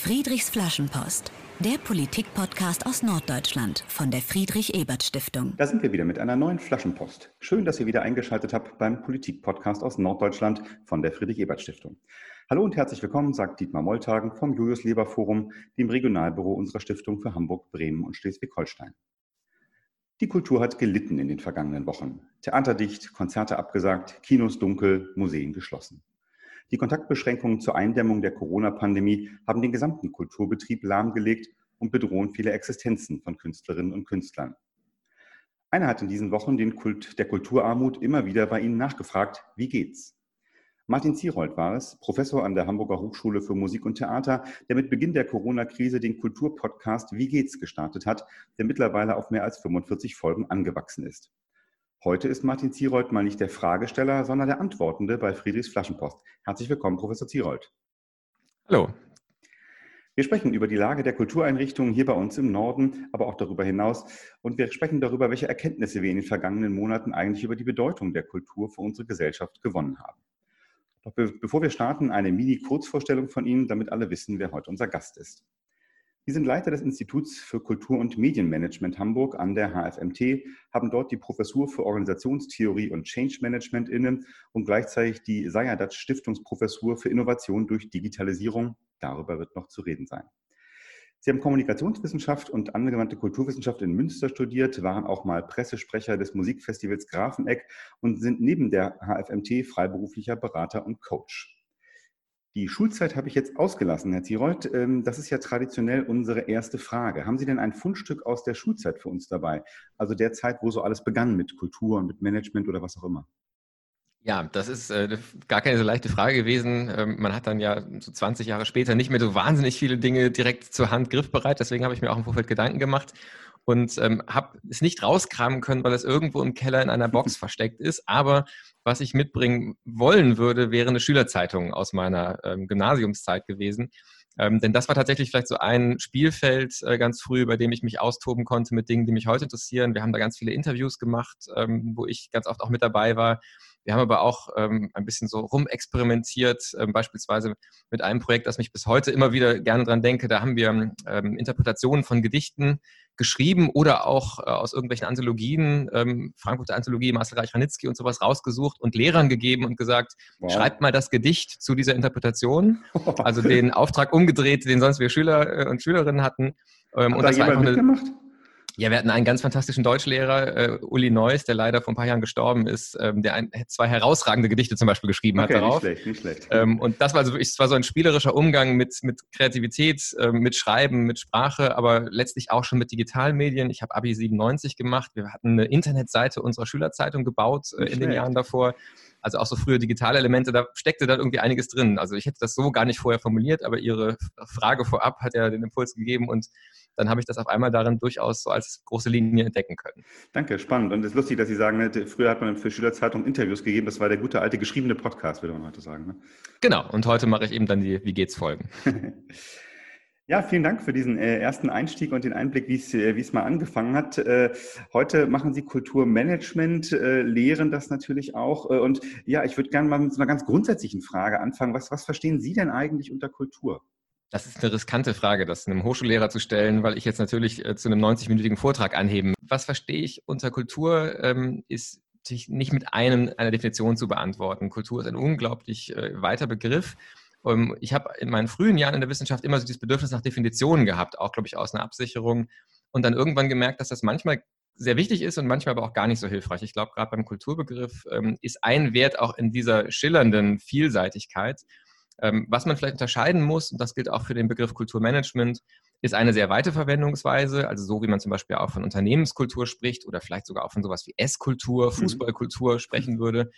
Friedrichs Flaschenpost, der Politik-Podcast aus Norddeutschland von der Friedrich-Ebert-Stiftung. Da sind wir wieder mit einer neuen Flaschenpost. Schön, dass ihr wieder eingeschaltet habt beim Politik-Podcast aus Norddeutschland von der Friedrich-Ebert-Stiftung. Hallo und herzlich willkommen, sagt Dietmar Molltagen vom Julius-Leber-Forum, dem Regionalbüro unserer Stiftung für Hamburg, Bremen und Schleswig-Holstein. Die Kultur hat gelitten in den vergangenen Wochen. Theater dicht, Konzerte abgesagt, Kinos dunkel, Museen geschlossen. Die Kontaktbeschränkungen zur Eindämmung der Corona-Pandemie haben den gesamten Kulturbetrieb lahmgelegt und bedrohen viele Existenzen von Künstlerinnen und Künstlern. Einer hat in diesen Wochen den Kult der Kulturarmut immer wieder bei Ihnen nachgefragt, wie geht's? Martin Zierold war es, Professor an der Hamburger Hochschule für Musik und Theater, der mit Beginn der Corona-Krise den Kulturpodcast Wie geht's gestartet hat, der mittlerweile auf mehr als 45 Folgen angewachsen ist. Heute ist Martin Zierold mal nicht der Fragesteller, sondern der Antwortende bei Friedrichs Flaschenpost. Herzlich willkommen, Professor Zierold. Hallo. Wir sprechen über die Lage der Kultureinrichtungen hier bei uns im Norden, aber auch darüber hinaus. Und wir sprechen darüber, welche Erkenntnisse wir in den vergangenen Monaten eigentlich über die Bedeutung der Kultur für unsere Gesellschaft gewonnen haben. Doch bevor wir starten, eine Mini-Kurzvorstellung von Ihnen, damit alle wissen, wer heute unser Gast ist. Sie sind Leiter des Instituts für Kultur- und Medienmanagement Hamburg an der HFMT, haben dort die Professur für Organisationstheorie und Change Management inne und gleichzeitig die Sayadat Stiftungsprofessur für Innovation durch Digitalisierung. Darüber wird noch zu reden sein. Sie haben Kommunikationswissenschaft und angewandte Kulturwissenschaft in Münster studiert, waren auch mal Pressesprecher des Musikfestivals Grafeneck und sind neben der HFMT freiberuflicher Berater und Coach. Die Schulzeit habe ich jetzt ausgelassen, Herr Zierold. Ähm, das ist ja traditionell unsere erste Frage. Haben Sie denn ein Fundstück aus der Schulzeit für uns dabei? Also der Zeit, wo so alles begann mit Kultur und mit Management oder was auch immer? Ja, das ist äh, gar keine so leichte Frage gewesen. Ähm, man hat dann ja so 20 Jahre später nicht mehr so wahnsinnig viele Dinge direkt zur Hand griffbereit. Deswegen habe ich mir auch im Vorfeld Gedanken gemacht und ähm, habe es nicht rauskramen können, weil es irgendwo im Keller in einer Box versteckt ist. Aber was ich mitbringen wollen würde, wäre eine Schülerzeitung aus meiner ähm, Gymnasiumszeit gewesen. Ähm, denn das war tatsächlich vielleicht so ein Spielfeld äh, ganz früh, bei dem ich mich austoben konnte mit Dingen, die mich heute interessieren. Wir haben da ganz viele Interviews gemacht, ähm, wo ich ganz oft auch mit dabei war. Wir haben aber auch ähm, ein bisschen so rumexperimentiert, ähm, beispielsweise mit einem Projekt, das mich bis heute immer wieder gerne dran denke. Da haben wir ähm, Interpretationen von Gedichten geschrieben oder auch äh, aus irgendwelchen Anthologien, ähm, Frankfurter Anthologie, Marcel Reich-Ranitzky und sowas rausgesucht und Lehrern gegeben und gesagt, wow. schreibt mal das Gedicht zu dieser Interpretation. Also den Auftrag umgedreht, den sonst wir Schüler äh, und Schülerinnen hatten. Ähm, Hat und da das war einfach mitgemacht? Eine, ja, wir hatten einen ganz fantastischen Deutschlehrer, äh, Uli Neuss, der leider vor ein paar Jahren gestorben ist, ähm, der ein, zwei herausragende Gedichte zum Beispiel geschrieben okay, hat darauf. Nicht schlecht, nicht schlecht. Ähm, und das war also wirklich, es war so ein spielerischer Umgang mit, mit Kreativität, äh, mit Schreiben, mit Sprache, aber letztlich auch schon mit Digitalmedien. Ich habe Abi 97 gemacht. Wir hatten eine Internetseite unserer Schülerzeitung gebaut äh, in schlecht. den Jahren davor. Also auch so frühe digitale Elemente, da steckte da irgendwie einiges drin. Also ich hätte das so gar nicht vorher formuliert, aber Ihre Frage vorab hat ja den Impuls gegeben und dann habe ich das auf einmal darin durchaus so als große Linie entdecken können. Danke, spannend. Und es ist lustig, dass Sie sagen, ne, früher hat man für Schülerzeitung Interviews gegeben. Das war der gute alte geschriebene Podcast, würde man heute sagen. Ne? Genau. Und heute mache ich eben dann die Wie geht's Folgen. Ja, vielen Dank für diesen äh, ersten Einstieg und den Einblick, wie es äh, es mal angefangen hat. Äh, heute machen Sie Kulturmanagement, äh, lehren das natürlich auch. Äh, und ja, ich würde gerne mal mit einer ganz grundsätzlichen Frage anfangen. Was, was verstehen Sie denn eigentlich unter Kultur? Das ist eine riskante Frage, das einem Hochschullehrer zu stellen, weil ich jetzt natürlich äh, zu einem 90-minütigen Vortrag anheben. Was verstehe ich unter Kultur, ähm, ist sich nicht mit einem, einer Definition zu beantworten. Kultur ist ein unglaublich äh, weiter Begriff. Ähm, ich habe in meinen frühen Jahren in der Wissenschaft immer so dieses Bedürfnis nach Definitionen gehabt, auch, glaube ich, aus einer Absicherung. Und dann irgendwann gemerkt, dass das manchmal sehr wichtig ist und manchmal aber auch gar nicht so hilfreich. Ich glaube, gerade beim Kulturbegriff ähm, ist ein Wert auch in dieser schillernden Vielseitigkeit, was man vielleicht unterscheiden muss, und das gilt auch für den Begriff Kulturmanagement, ist eine sehr weite Verwendungsweise, also so wie man zum Beispiel auch von Unternehmenskultur spricht oder vielleicht sogar auch von sowas wie Esskultur, mhm. Fußballkultur mhm. sprechen würde,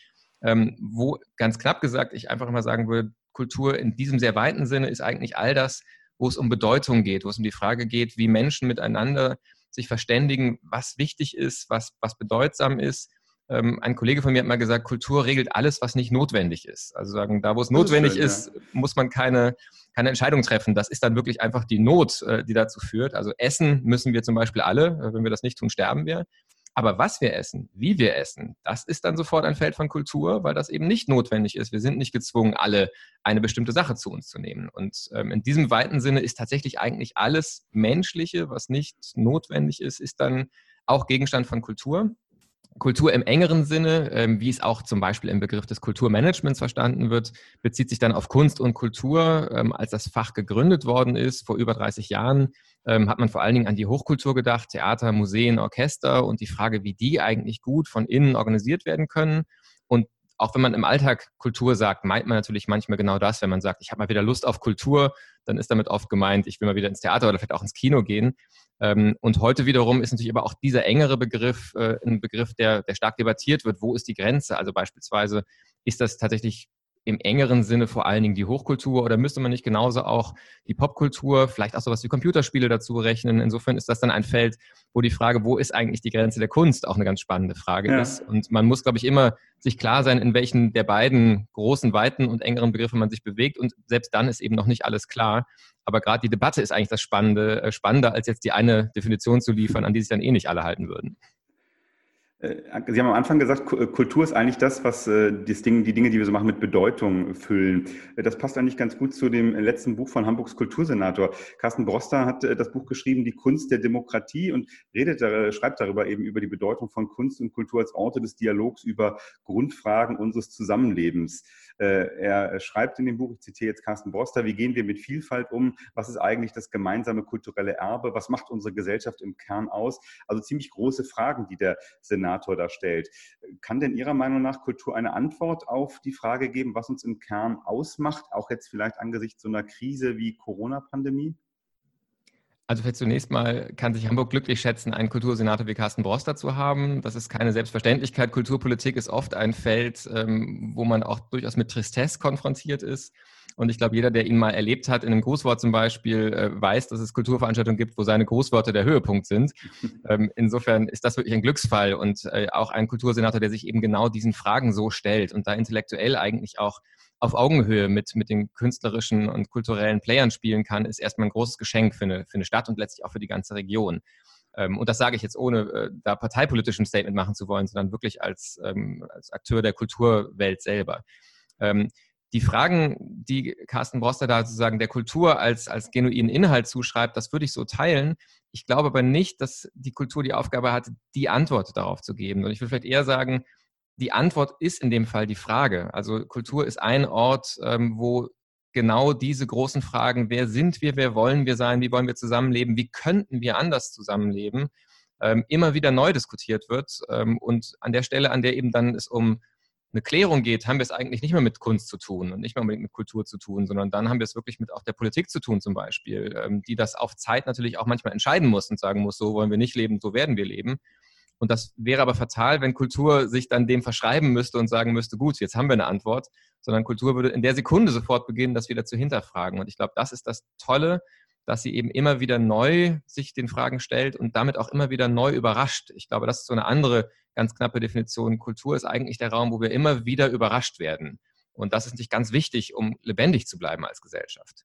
ähm, wo ganz knapp gesagt ich einfach immer sagen würde, Kultur in diesem sehr weiten Sinne ist eigentlich all das, wo es um Bedeutung geht, wo es um die Frage geht, wie Menschen miteinander sich verständigen, was wichtig ist, was, was bedeutsam ist ähm, ein Kollege von mir hat mal gesagt, Kultur regelt alles, was nicht notwendig ist. Also sagen, da wo es notwendig schön, ist, ja. muss man keine, keine Entscheidung treffen. Das ist dann wirklich einfach die Not, äh, die dazu führt. Also essen müssen wir zum Beispiel alle. Äh, wenn wir das nicht tun, sterben wir. Aber was wir essen, wie wir essen, das ist dann sofort ein Feld von Kultur, weil das eben nicht notwendig ist. Wir sind nicht gezwungen, alle eine bestimmte Sache zu uns zu nehmen. Und ähm, in diesem weiten Sinne ist tatsächlich eigentlich alles Menschliche, was nicht notwendig ist, ist dann auch Gegenstand von Kultur. Kultur im engeren Sinne, ähm, wie es auch zum Beispiel im Begriff des Kulturmanagements verstanden wird, bezieht sich dann auf Kunst und Kultur. Ähm, als das Fach gegründet worden ist, vor über 30 Jahren, ähm, hat man vor allen Dingen an die Hochkultur gedacht, Theater, Museen, Orchester und die Frage, wie die eigentlich gut von innen organisiert werden können. Und auch wenn man im Alltag Kultur sagt, meint man natürlich manchmal genau das. Wenn man sagt, ich habe mal wieder Lust auf Kultur, dann ist damit oft gemeint, ich will mal wieder ins Theater oder vielleicht auch ins Kino gehen. Ähm, und heute wiederum ist natürlich aber auch dieser engere Begriff äh, ein Begriff, der, der stark debattiert wird. Wo ist die Grenze? Also beispielsweise ist das tatsächlich im engeren Sinne vor allen Dingen die Hochkultur oder müsste man nicht genauso auch die Popkultur, vielleicht auch sowas wie Computerspiele dazu rechnen? Insofern ist das dann ein Feld, wo die Frage, wo ist eigentlich die Grenze der Kunst, auch eine ganz spannende Frage ja. ist. Und man muss, glaube ich, immer sich klar sein, in welchen der beiden großen, weiten und engeren Begriffe man sich bewegt. Und selbst dann ist eben noch nicht alles klar. Aber gerade die Debatte ist eigentlich das Spannende, äh, spannender als jetzt die eine Definition zu liefern, an die sich dann eh nicht alle halten würden. Äh, Sie haben am Anfang gesagt, äh, Kultur ist eigentlich das, was äh, das Ding, die Dinge, die wir so machen, mit Bedeutung füllen. Das passt eigentlich ganz gut zu dem letzten Buch von Hamburgs Kultursenator. Carsten Broster hat das Buch geschrieben, Die Kunst der Demokratie und redet, schreibt darüber eben über die Bedeutung von Kunst und Kultur als Orte des Dialogs über Grundfragen unseres Zusammenlebens. Er schreibt in dem Buch, ich zitiere jetzt Carsten Broster, wie gehen wir mit Vielfalt um? Was ist eigentlich das gemeinsame kulturelle Erbe? Was macht unsere Gesellschaft im Kern aus? Also ziemlich große Fragen, die der Senat Senator da. Kann denn Ihrer Meinung nach Kultur eine Antwort auf die Frage geben, was uns im Kern ausmacht, auch jetzt vielleicht angesichts so einer Krise wie Corona-Pandemie? Also zunächst mal kann sich Hamburg glücklich schätzen, einen Kultursenator wie Carsten Broster zu haben. Das ist keine Selbstverständlichkeit. Kulturpolitik ist oft ein Feld, ähm, wo man auch durchaus mit Tristesse konfrontiert ist. Und ich glaube, jeder, der ihn mal erlebt hat, in einem Grußwort zum Beispiel, äh, weiß, dass es Kulturveranstaltungen gibt, wo seine Grußworte der Höhepunkt sind. Ähm, insofern ist das wirklich ein Glücksfall und äh, auch ein Kultursenator, der sich eben genau diesen Fragen so stellt und da intellektuell eigentlich auch auf Augenhöhe mit, mit den künstlerischen und kulturellen Playern spielen kann, ist erstmal ein großes Geschenk für eine, für eine Stadt und letztlich auch für die ganze Region. Ähm, und das sage ich jetzt ohne äh, da parteipolitisch ein Statement machen zu wollen, sondern wirklich als, ähm, als Akteur der Kulturwelt selber. Die Fragen, die Carsten Broster da sozusagen der Kultur als, als genuinen Inhalt zuschreibt, das würde ich so teilen. Ich glaube aber nicht, dass die Kultur die Aufgabe hat, die Antwort darauf zu geben. Und ich würde vielleicht eher sagen, die Antwort ist in dem Fall die Frage. Also Kultur ist ein Ort, ähm, wo genau diese großen Fragen, wer sind wir, wer wollen wir sein, wie wollen wir zusammenleben, wie könnten wir anders zusammenleben, ähm, immer wieder neu diskutiert wird. Ähm, und an der Stelle, an der eben dann es um eine Klärung geht, haben wir es eigentlich nicht mehr mit Kunst zu tun und nicht mehr unbedingt mit Kultur zu tun, sondern dann haben wir es wirklich mit auch der Politik zu tun zum Beispiel, ähm, die das auf Zeit natürlich auch manchmal entscheiden muss und sagen muss, so wollen wir nicht leben, so werden wir leben. Und das wäre aber fatal, wenn Kultur sich dann dem verschreiben müsste und sagen müsste, gut, jetzt haben wir eine Antwort, sondern Kultur würde in der Sekunde sofort beginnen, das wieder zu hinterfragen. Und ich glaube, das ist das Tolle, dass sie eben immer wieder neu sich den Fragen stellt und damit auch immer wieder neu überrascht. Ich glaube, das ist so eine andere ganz knappe Definition. Kultur ist eigentlich der Raum, wo wir immer wieder überrascht werden. Und das ist nicht ganz wichtig, um lebendig zu bleiben als Gesellschaft.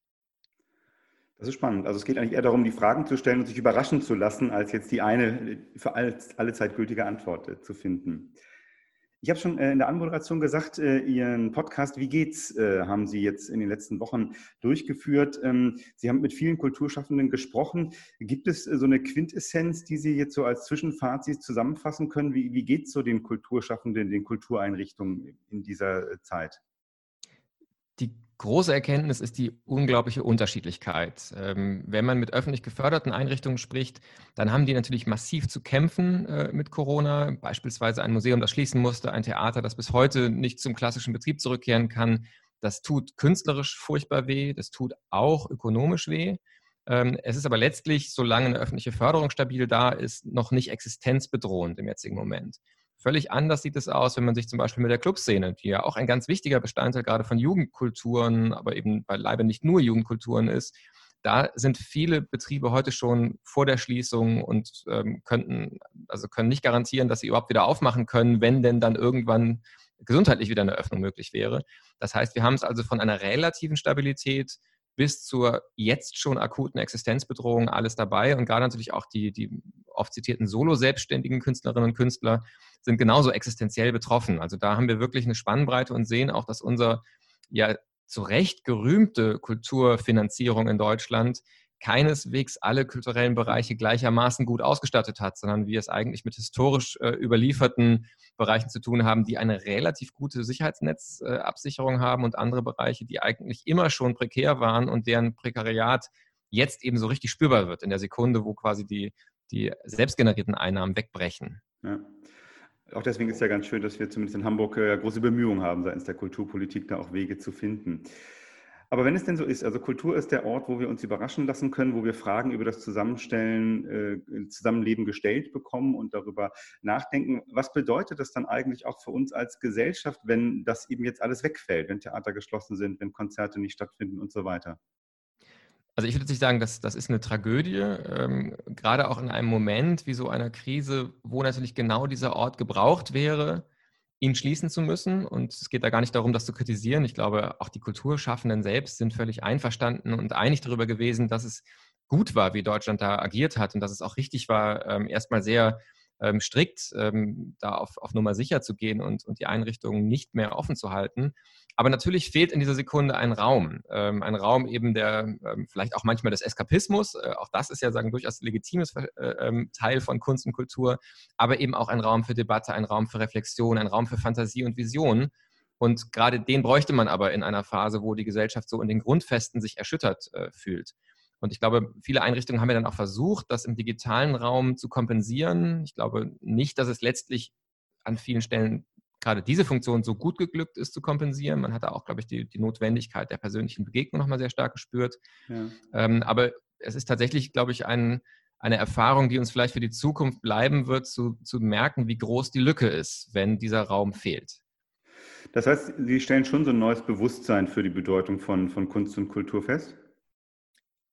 Das ist spannend. Also es geht eigentlich eher darum, die Fragen zu stellen und sich überraschen zu lassen, als jetzt die eine für alle, alle Zeit gültige Antwort äh, zu finden. Ich habe schon äh, in der Anmoderation gesagt, äh, Ihren Podcast Wie geht's haben Sie jetzt in den letzten Wochen durchgeführt. Ähm, Sie haben mit vielen Kulturschaffenden gesprochen. Gibt es so eine Quintessenz, die Sie jetzt so als Zwischenfazit zusammenfassen können? Wie, wie geht es so den Kulturschaffenden, den Kultureinrichtungen in dieser Zeit? Die große Erkenntnis ist die unglaubliche Unterschiedlichkeit. Ähm, wenn man mit öffentlich geförderten Einrichtungen spricht, dann haben die natürlich massiv zu kämpfen äh, mit Corona. Beispielsweise ein Museum, das schließen musste, ein Theater, das bis heute nicht zum klassischen Betrieb zurückkehren kann. Das tut künstlerisch furchtbar weh, das tut auch ökonomisch weh. Ähm, es ist aber letztlich, solange eine öffentliche Förderung stabil da ist, noch nicht existenzbedrohend im jetzigen Moment. Völlig anders sieht es aus, wenn man sich zum Beispiel mit der Clubszene, die ja auch ein ganz wichtiger Bestandteil gerade von Jugendkulturen, aber eben beileibe nicht nur Jugendkulturen ist. Da sind viele Betriebe heute schon vor der Schließung und ähm, könnten, also können nicht garantieren, dass sie überhaupt wieder aufmachen können, wenn denn dann irgendwann gesundheitlich wieder eine Öffnung möglich wäre. Das heißt, wir haben es also von einer relativen Stabilität bis zur jetzt schon akuten Existenzbedrohung alles dabei. Und gerade natürlich auch die, die oft zitierten solo-selbstständigen Künstlerinnen und Künstler sind genauso existenziell betroffen. Also da haben wir wirklich eine Spannbreite und sehen auch, dass unser ja zu Recht gerühmte Kulturfinanzierung in Deutschland keineswegs alle kulturellen Bereiche gleichermaßen gut ausgestattet hat, sondern wir es eigentlich mit historisch äh, überlieferten Bereichen zu tun haben, die eine relativ gute Sicherheitsnetzabsicherung äh, haben und andere Bereiche, die eigentlich immer schon prekär waren und deren Prekariat jetzt eben so richtig spürbar wird in der Sekunde, wo quasi die, die selbstgenerierten Einnahmen wegbrechen. Ja. Auch deswegen ist ja ganz schön, dass wir zumindest in Hamburg äh, große Bemühungen haben, seitens der Kulturpolitik da auch Wege zu finden. Aber wenn es denn so ist, also Kultur ist der Ort, wo wir uns überraschen lassen können, wo wir Fragen über das Zusammenstellen, äh, Zusammenleben gestellt bekommen und darüber nachdenken. Was bedeutet das dann eigentlich auch für uns als Gesellschaft, wenn das eben jetzt alles wegfällt, wenn Theater geschlossen sind, wenn Konzerte nicht stattfinden und so weiter? Also ich würde nicht sagen, dass das ist eine Tragödie, ähm, gerade auch in einem Moment wie so einer Krise, wo natürlich genau dieser Ort gebraucht wäre, ihn schließen zu müssen. Und es geht da gar nicht darum, das zu kritisieren. Ich glaube, auch die Kulturschaffenden selbst sind völlig einverstanden und einig darüber gewesen, dass es gut war, wie Deutschland da agiert hat und dass es auch richtig war, ähm, erstmal sehr ähm, strikt ähm, da auf, auf Nummer sicher zu gehen und, und die Einrichtungen nicht mehr offen zu halten. Aber natürlich fehlt in dieser Sekunde ein Raum. Ähm, ein Raum eben der ähm, vielleicht auch manchmal des Eskapismus. Äh, auch das ist ja sagen durchaus legitimes äh, ähm, Teil von Kunst und Kultur. Aber eben auch ein Raum für Debatte, ein Raum für Reflexion, ein Raum für Fantasie und Vision. Und gerade den bräuchte man aber in einer Phase, wo die Gesellschaft so in den Grundfesten sich erschüttert äh, fühlt. Und ich glaube, viele Einrichtungen haben ja dann auch versucht, das im digitalen Raum zu kompensieren. Ich glaube nicht, dass es letztlich an vielen Stellen gerade diese Funktion so gut geglückt ist zu kompensieren. Man hat da auch, glaube ich, die, die Notwendigkeit der persönlichen Begegnung nochmal sehr stark gespürt. Ja. Ähm, aber es ist tatsächlich, glaube ich, ein, eine Erfahrung, die uns vielleicht für die Zukunft bleiben wird, zu, zu merken, wie groß die Lücke ist, wenn dieser Raum fehlt. Das heißt, Sie stellen schon so ein neues Bewusstsein für die Bedeutung von, von Kunst und Kultur fest?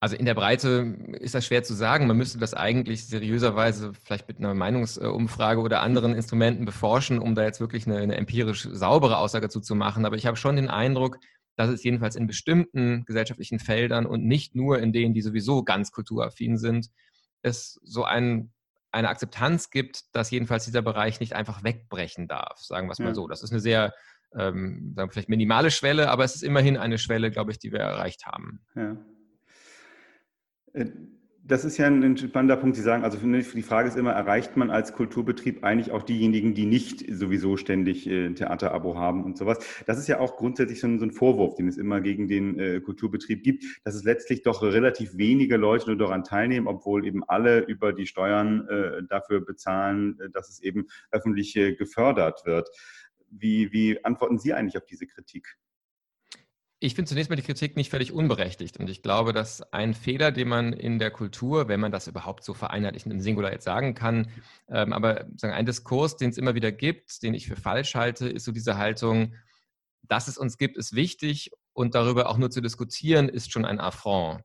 Also in der Breite ist das schwer zu sagen. Man müsste das eigentlich seriöserweise vielleicht mit einer Meinungsumfrage oder anderen Instrumenten beforschen, um da jetzt wirklich eine, eine empirisch saubere Aussage dazu zu machen. Aber ich habe schon den Eindruck, dass es jedenfalls in bestimmten gesellschaftlichen Feldern und nicht nur in denen, die sowieso ganz kulturaffin sind, es so ein, eine Akzeptanz gibt, dass jedenfalls dieser Bereich nicht einfach wegbrechen darf, sagen wir es mal ja. so. Das ist eine sehr, ähm, vielleicht minimale Schwelle, aber es ist immerhin eine Schwelle, glaube ich, die wir erreicht haben. Ja. Äh, das ist ja ein spannender Punkt. Sie sagen, also die Frage ist immer, erreicht man als Kulturbetrieb eigentlich auch diejenigen, die nicht sowieso ständig äh, ein Theaterabo haben und sowas? Das ist ja auch grundsätzlich so ein, Vorwurf, den es immer gegen den äh, Kulturbetrieb gibt, dass es letztlich doch relativ wenige Leute nur daran teilnehmen, obwohl eben alle über die Steuern dafür bezahlen, dass es eben öffentlich gefördert wird. Wie, wie antworten Sie eigentlich auf diese Kritik? Ich finde zunächst mal die Kritik nicht völlig unberechtigt. Und ich glaube, dass ein Fehler, den man in der Kultur, wenn man das überhaupt so vereinheitlichend im Singular jetzt sagen kann, ähm, aber sagen, ein Diskurs, den es immer wieder gibt, den ich für falsch halte, ist so diese Haltung, dass es uns gibt, ist wichtig und darüber auch nur zu diskutieren, ist schon ein Affront.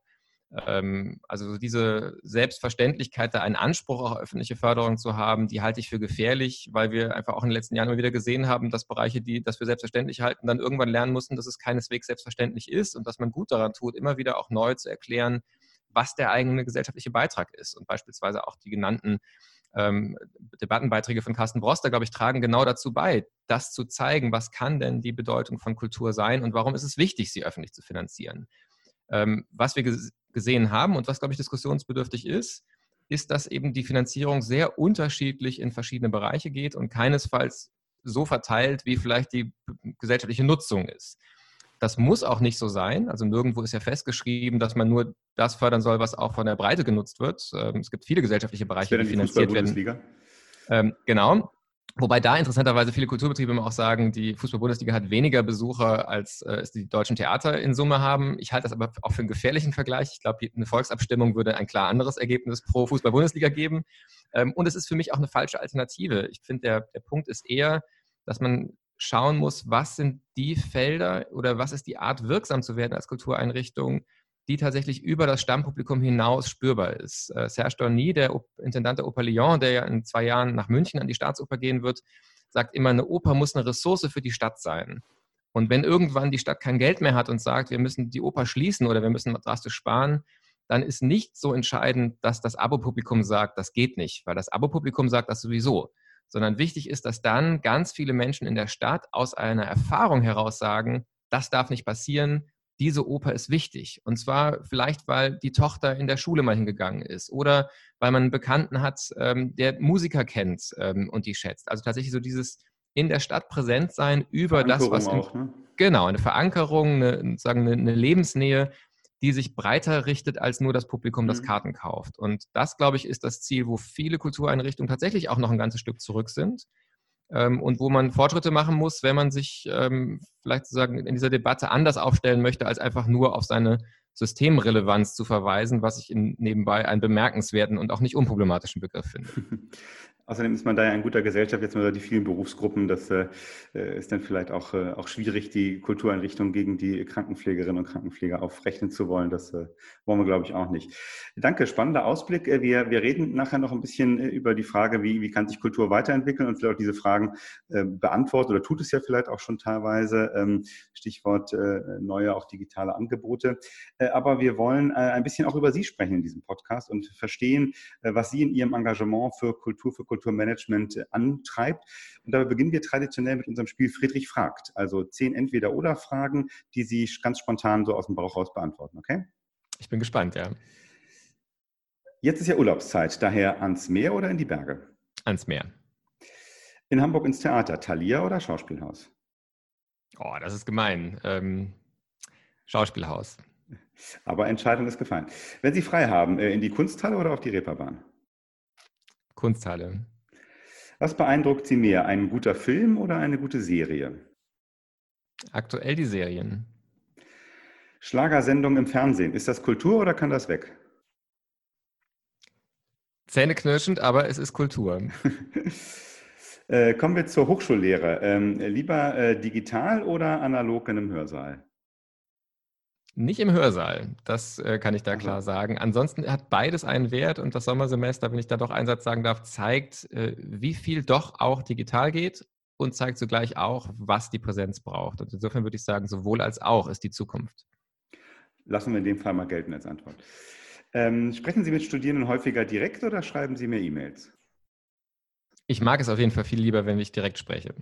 Ähm, also diese Selbstverständlichkeit, da einen Anspruch auf öffentliche Förderung zu haben, die halte ich für gefährlich, weil wir einfach auch in den letzten Jahren immer wieder gesehen haben, dass Bereiche, die das für selbstverständlich halten, dann irgendwann lernen mussten, dass es keineswegs selbstverständlich ist und dass man gut daran tut, immer wieder auch neu zu erklären, was der eigene gesellschaftliche Beitrag ist. Und beispielsweise auch die genannten ähm, Debattenbeiträge von Carsten Broster, glaube ich, tragen genau dazu bei, das zu zeigen, was kann denn die Bedeutung von Kultur sein und warum ist es wichtig, sie öffentlich zu finanzieren. Ähm, was wir gesehen haben und was, glaube ich, diskussionsbedürftig ist, ist, dass eben die Finanzierung sehr unterschiedlich in verschiedene Bereiche geht und keinesfalls so verteilt, wie vielleicht die gesellschaftliche Nutzung ist. Das muss auch nicht so sein. Also nirgendwo ist ja festgeschrieben, dass man nur das fördern soll, was auch von der Breite genutzt wird. Ähm, es gibt viele gesellschaftliche Bereiche, die finanziert werden. Ähm, genau. Wobei da interessanterweise viele Kulturbetriebe immer auch sagen, die Fußball-Bundesliga hat weniger Besucher, als äh, es die deutschen Theater in Summe haben. Ich halte das aber auch für einen gefährlichen Vergleich. Ich glaube, eine Volksabstimmung würde ein klar anderes Ergebnis pro Fußball-Bundesliga geben. Ähm, und es ist für mich auch eine falsche Alternative. Ich finde, der, der Punkt ist eher, dass man schauen muss, was sind die Felder oder was ist die Art, wirksam zu werden als Kultureinrichtung, die tatsächlich über das Stammpublikum hinaus spürbar ist. Äh, Serge Dorny, der Intendant der Oper Lyon, der ja in zwei Jahren nach München an die Staatsoper gehen wird, sagt immer, eine Oper muss eine Ressource für die Stadt sein. Und wenn irgendwann die Stadt kein Geld mehr hat und sagt, wir müssen die Oper schließen oder wir müssen drastisch sparen, dann ist nicht so entscheidend, dass das Abo-Publikum sagt, das geht nicht, weil das Abo-Publikum sagt das sowieso. Sondern wichtig ist, dass dann ganz viele Menschen in der Stadt aus einer Erfahrung heraus sagen, das darf nicht passieren, diese Oper ist wichtig. Und zwar vielleicht, weil die Tochter in der Schule mal hingegangen ist oder weil man einen Bekannten hat, ähm, der Musiker kennt ähm, und die schätzt. Also tatsächlich so dieses in der Stadt präsent sein über das, was. In, auch, ne? Genau, eine Verankerung, eine, sagen, eine, eine, Lebensnähe, die sich breiter richtet als nur das Publikum, mhm. das Karten kauft. Und das, glaube ich, ist das Ziel, wo viele Kultureinrichtungen tatsächlich auch noch ein ganzes Stück zurück sind und wo man Fortschritte machen muss, wenn man sich ähm, vielleicht sozusagen in dieser Debatte anders aufstellen möchte, als einfach nur auf seine Systemrelevanz zu verweisen, was ich in, nebenbei einen bemerkenswerten und auch nicht unproblematischen Begriff finde. Außerdem ist man da ja in guter Gesellschaft, jetzt mal die vielen Berufsgruppen. Das äh, ist dann vielleicht auch, äh, auch schwierig, die Kultureinrichtung gegen die Krankenpflegerinnen und Krankenpfleger aufrechnen zu wollen. Das äh, wollen wir, glaube ich, auch nicht. Danke, spannender Ausblick. Äh, wir, wir reden nachher noch ein bisschen äh, über die Frage, wie, wie kann sich Kultur weiterentwickeln und vielleicht auch diese Fragen äh, beantworten oder tut es ja vielleicht auch schon teilweise. Ähm, Stichwort neue, auch digitale Angebote. aber wir wollen ein bisschen auch über Sie sprechen in diesem Podcast und verstehen, was Sie in Ihrem Engagement für Kultur, für Kultur Kulturmanagement antreibt. Und dabei beginnen wir traditionell mit unserem Spiel Friedrich fragt. Also zehn Entweder-Oder-Fragen, die Sie ganz spontan so aus dem Bauch raus beantworten, okay? Ich bin gespannt, ja. Jetzt ist ja Urlaubszeit, daher ans Meer oder in die Berge? Ans Meer. In Hamburg ins Theater, Thalia oder Schauspielhaus? Oh, das ist gemein. Ähm, Schauspielhaus. Aber Entscheidung ist gefallen. Wenn Sie frei haben, äh, in die Kunsthalle oder auf die Reeperbahn? Kunsthalle. Was beeindruckt Sie mehr, ein guter Film oder eine gute Serie? Aktuell die Serien. Schlagersendung im Fernsehen. Ist das Kultur oder kann das weg? Zähneknirschend, aber es ist Kultur. äh, kommen wir zur Hochschullehre. Ähm, lieber äh, digital oder analog in einem Hörsaal? Nicht im Hörsaal, das äh, kann ich da klar sagen. Ansonsten hat beides einen Wert und das Sommersemester, wenn ich da doch einen Satz sagen darf, zeigt, äh, wie viel doch auch digital geht und zeigt zugleich auch, was die Präsenz braucht. Und insofern würde ich sagen, sowohl als auch ist die Zukunft. Lassen wir in dem Fall mal gelten als Antwort. Ähm, sprechen Sie mit Studierenden häufiger direkt oder schreiben Sie mir E-Mails? Ich mag es auf jeden Fall viel lieber, wenn ich direkt spreche.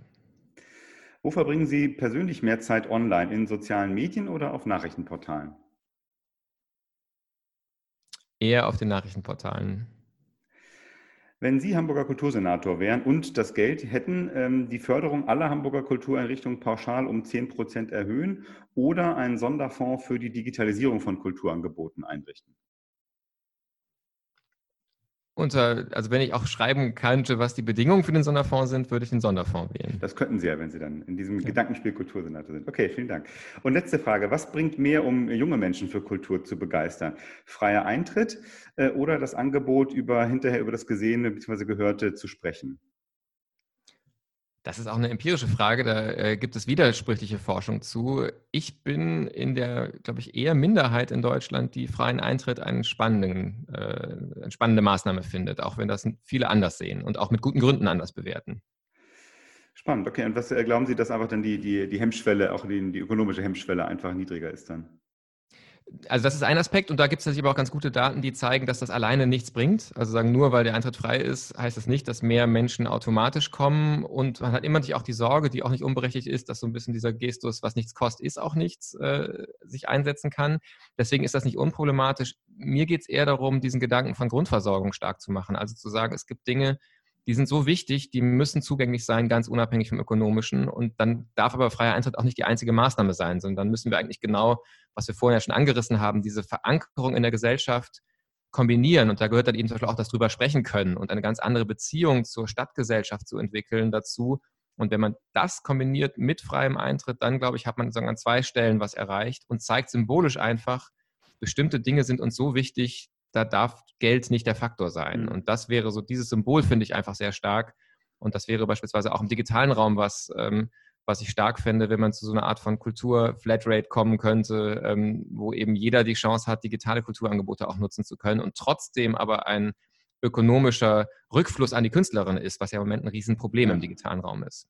Wo verbringen Sie persönlich mehr Zeit online? In sozialen Medien oder auf Nachrichtenportalen? Eher auf den Nachrichtenportalen. Wenn Sie Hamburger Kultursenator wären und das Geld hätten, ähm, die Förderung aller Hamburger Kultureinrichtungen pauschal um 10 Prozent erhöhen oder einen Sonderfonds für die Digitalisierung von Kulturangeboten einrichten? Unter, also wenn ich auch schreiben könnte, was die Bedingungen für den Sonderfonds sind, würde ich den Sonderfonds wählen. Das könnten Sie ja, wenn Sie dann in diesem ja. Gedankenspiel Kultursenator sind. Okay, vielen Dank. Und letzte Frage. Was bringt mehr, um junge Menschen für Kultur zu begeistern? Freier Eintritt äh, oder das Angebot, über, hinterher über das Gesehene bzw. Gehörte zu sprechen? Das ist auch eine empirische Frage, da äh, gibt es widersprüchliche Forschung zu. Ich bin in der, glaube ich, eher Minderheit in Deutschland, die freien Eintritt einen spannenden, äh, eine spannende Maßnahme findet, auch wenn das viele anders sehen und auch mit guten Gründen anders bewerten. Spannend, okay. Und was äh, glauben Sie, dass einfach dann die, die, die Hemmschwelle, auch die, die ökonomische Hemmschwelle einfach niedriger ist dann? Also das ist ein Aspekt und da gibt es natürlich aber auch ganz gute Daten, die zeigen, dass das alleine nichts bringt. Also sagen, nur weil der Eintritt frei ist, heißt das nicht, dass mehr Menschen automatisch kommen und man hat immer natürlich auch die Sorge, die auch nicht unberechtigt ist, dass so ein bisschen dieser Gestus, was nichts kostet, ist auch nichts, äh, sich einsetzen kann. Deswegen ist das nicht unproblematisch. Mir geht es eher darum, diesen Gedanken von Grundversorgung stark zu machen. Also zu sagen, es gibt Dinge, die sind so wichtig, die müssen zugänglich sein, ganz unabhängig vom ökonomischen. Und dann darf aber freier Eintritt auch nicht die einzige Maßnahme sein, sondern dann müssen wir eigentlich genau, was wir vorher schon angerissen haben, diese Verankerung in der Gesellschaft kombinieren. Und da gehört dann eben zum Beispiel auch das drüber sprechen können und eine ganz andere Beziehung zur Stadtgesellschaft zu entwickeln dazu. Und wenn man das kombiniert mit freiem Eintritt, dann glaube ich, hat man sozusagen an zwei Stellen was erreicht und zeigt symbolisch einfach, bestimmte Dinge sind uns so wichtig, da darf Geld nicht der Faktor sein. Mhm. Und das wäre so, dieses Symbol finde ich einfach sehr stark. Und das wäre beispielsweise auch im digitalen Raum was, ähm, was ich stark fände, wenn man zu so einer Art von Kultur-Flatrate kommen könnte, ähm, wo eben jeder die Chance hat, digitale Kulturangebote auch nutzen zu können und trotzdem aber ein ökonomischer Rückfluss an die Künstlerin ist, was ja im Moment ein Riesenproblem ja. im digitalen Raum ist.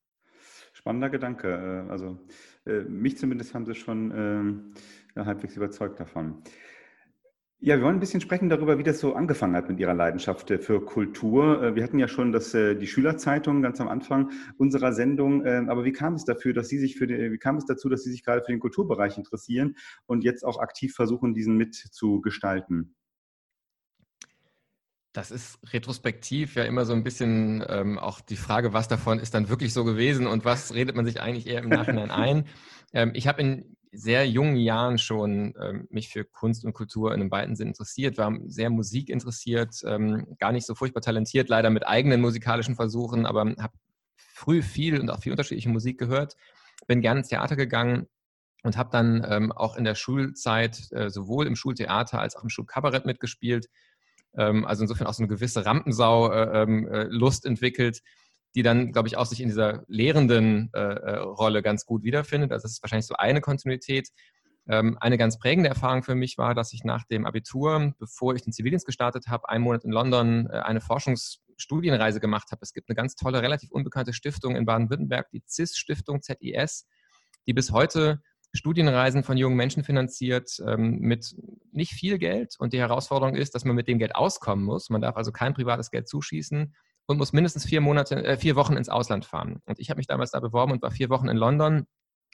Spannender Gedanke. Äh, also äh, mich zumindest haben Sie schon ähm, halbwegs überzeugt davon. Ja, wir wollen ein bisschen sprechen darüber, wie das so angefangen hat mit Ihrer Leidenschaft äh, für Kultur. Wir hatten ja schon das, die Schülerzeitung ganz am Anfang unserer Sendung. Ähm, aber wie kam es dafür, dass Sie sich für den, wie kam es dazu, dass Sie sich gerade für den Kulturbereich interessieren und jetzt auch aktiv versuchen, diesen mitzugestalten? Das ist retrospektiv ja immer so ein bisschen ähm, auch die Frage, was davon ist dann wirklich so gewesen und was redet man sich eigentlich eher im Nachhinein ein. Ähm, ich habe in sehr jungen Jahren schon ähm, mich für Kunst und Kultur in einem weiten Sinn interessiert, war sehr Musik interessiert, ähm, gar nicht so furchtbar talentiert, leider mit eigenen musikalischen Versuchen, aber habe früh viel und auch viel unterschiedliche Musik gehört, bin gerne ins Theater gegangen und habe dann ähm, auch in der Schulzeit äh, sowohl im Schultheater als auch im Schulkabarett mitgespielt also insofern auch so eine gewisse Rampensau-Lust äh, ähm, entwickelt, die dann, glaube ich, auch sich in dieser lehrenden äh, äh, Rolle ganz gut wiederfindet. Also das ist wahrscheinlich so eine Kontinuität. Ähm, eine ganz prägende Erfahrung für mich war, dass ich nach dem Abitur, bevor ich den Zivildienst gestartet habe, einen Monat in London eine Forschungsstudienreise gemacht habe. Es gibt eine ganz tolle, relativ unbekannte Stiftung in Baden-Württemberg, die CIS-Stiftung, ZIS, die bis heute Studienreisen von jungen Menschen finanziert ähm, mit nicht viel Geld. Und die Herausforderung ist, dass man mit dem Geld auskommen muss. Man darf also kein privates Geld zuschießen und muss mindestens vier Monate, äh, vier Wochen ins Ausland fahren. Und ich habe mich damals da beworben und war vier Wochen in London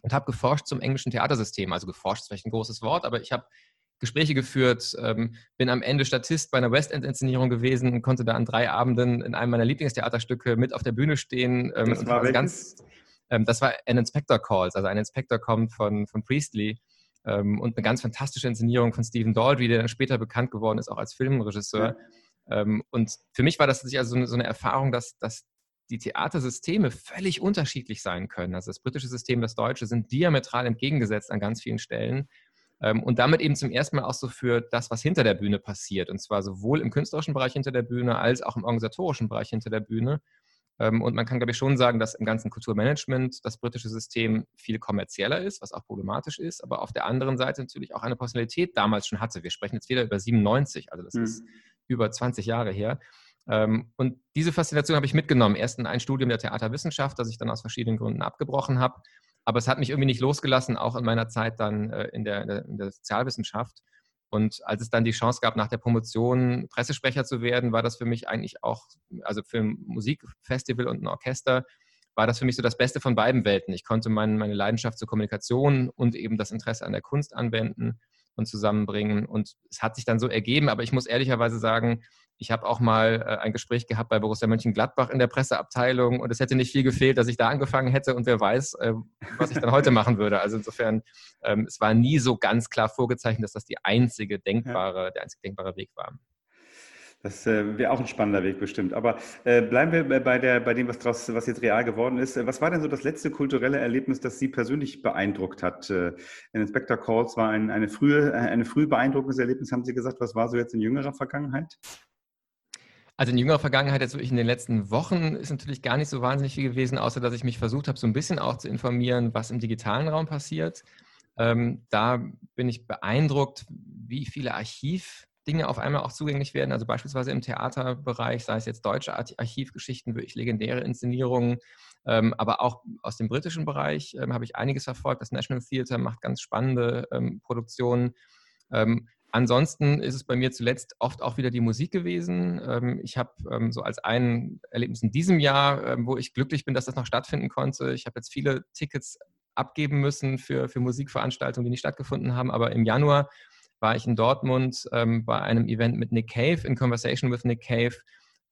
und habe geforscht zum englischen Theatersystem. Also geforscht ist vielleicht ein großes Wort, aber ich habe Gespräche geführt, ähm, bin am Ende Statist bei einer West End-Inszenierung gewesen und konnte da an drei Abenden in einem meiner Lieblingstheaterstücke mit auf der Bühne stehen. Ähm, das war ganz ähm, das war ein Inspector Calls, also ein Inspector kommt von, von Priestley ähm, und eine ganz fantastische Inszenierung von Stephen Daldry, der dann später bekannt geworden ist, auch als Filmregisseur. Ja. Ähm, und für mich war das also so eine, so eine Erfahrung, dass, dass die Theatersysteme völlig unterschiedlich sein können. Also das britische System, das deutsche sind diametral entgegengesetzt an ganz vielen Stellen. Ähm, und damit eben zum ersten Mal auch so für das, was hinter der Bühne passiert. Und zwar sowohl im künstlerischen Bereich hinter der Bühne als auch im organisatorischen Bereich hinter der Bühne. Ähm, und man kann, glaube ich, schon sagen, dass im ganzen Kulturmanagement das britische System viel kommerzieller ist, was auch problematisch ist, aber auf der anderen Seite natürlich auch eine Personalität damals schon hatte. Wir sprechen jetzt wieder über 97, also das mhm. ist über 20 Jahre her. Ähm, und diese Faszination habe ich mitgenommen. Erst in ein Studium der Theaterwissenschaft, das ich dann aus verschiedenen Gründen abgebrochen habe. Aber es hat mich irgendwie nicht losgelassen, auch in meiner Zeit dann äh, in der, in der Sozialwissenschaft. Und als es dann die Chance gab, nach der Promotion Pressesprecher zu werden, war das für mich eigentlich auch, also für ein Musikfestival und ein Orchester, war das für mich so das Beste von beiden Welten. Ich konnte mein, meine Leidenschaft zur Kommunikation und eben das Interesse an der Kunst anwenden und zusammenbringen. Und es hat sich dann so ergeben, aber ich muss ehrlicherweise sagen, ich habe auch mal äh, ein Gespräch gehabt bei Borussia Mönchengladbach in der Presseabteilung und es hätte nicht viel gefehlt, dass ich da angefangen hätte und wer weiß, äh, was ich dann heute machen würde. Also insofern, ähm, es war nie so ganz klar vorgezeichnet, dass das die einzige denkbare, ja. der einzige denkbare Weg war. Das äh, wäre auch ein spannender Weg bestimmt. Aber äh, bleiben wir bei, der, bei dem, was, draus, was jetzt real geworden ist. Was war denn so das letzte kulturelle Erlebnis, das Sie persönlich beeindruckt hat? Äh, Inspector Calls war ein, eine, frühe, eine früh beeindruckendes Erlebnis, haben Sie gesagt. Was war so jetzt in jüngerer Vergangenheit? Also in jüngerer Vergangenheit, jetzt wirklich in den letzten Wochen, ist natürlich gar nicht so wahnsinnig viel gewesen, außer dass ich mich versucht habe, so ein bisschen auch zu informieren, was im digitalen Raum passiert. Ähm, da bin ich beeindruckt, wie viele Archivdinge auf einmal auch zugänglich werden. Also beispielsweise im Theaterbereich, sei es jetzt deutsche Archivgeschichten, wirklich legendäre Inszenierungen, ähm, aber auch aus dem britischen Bereich ähm, habe ich einiges verfolgt. Das National Theatre macht ganz spannende ähm, Produktionen. Ähm, Ansonsten ist es bei mir zuletzt oft auch wieder die Musik gewesen. Ähm, ich habe ähm, so als ein Erlebnis in diesem Jahr, wo ich glücklich bin, dass das noch stattfinden konnte. Ich habe jetzt viele Tickets abgeben müssen für, für Musikveranstaltungen, die nicht stattgefunden haben. Aber im Januar war ich in Dortmund bei einem Event mit Nick Cave, in Conversation with Nick Cave,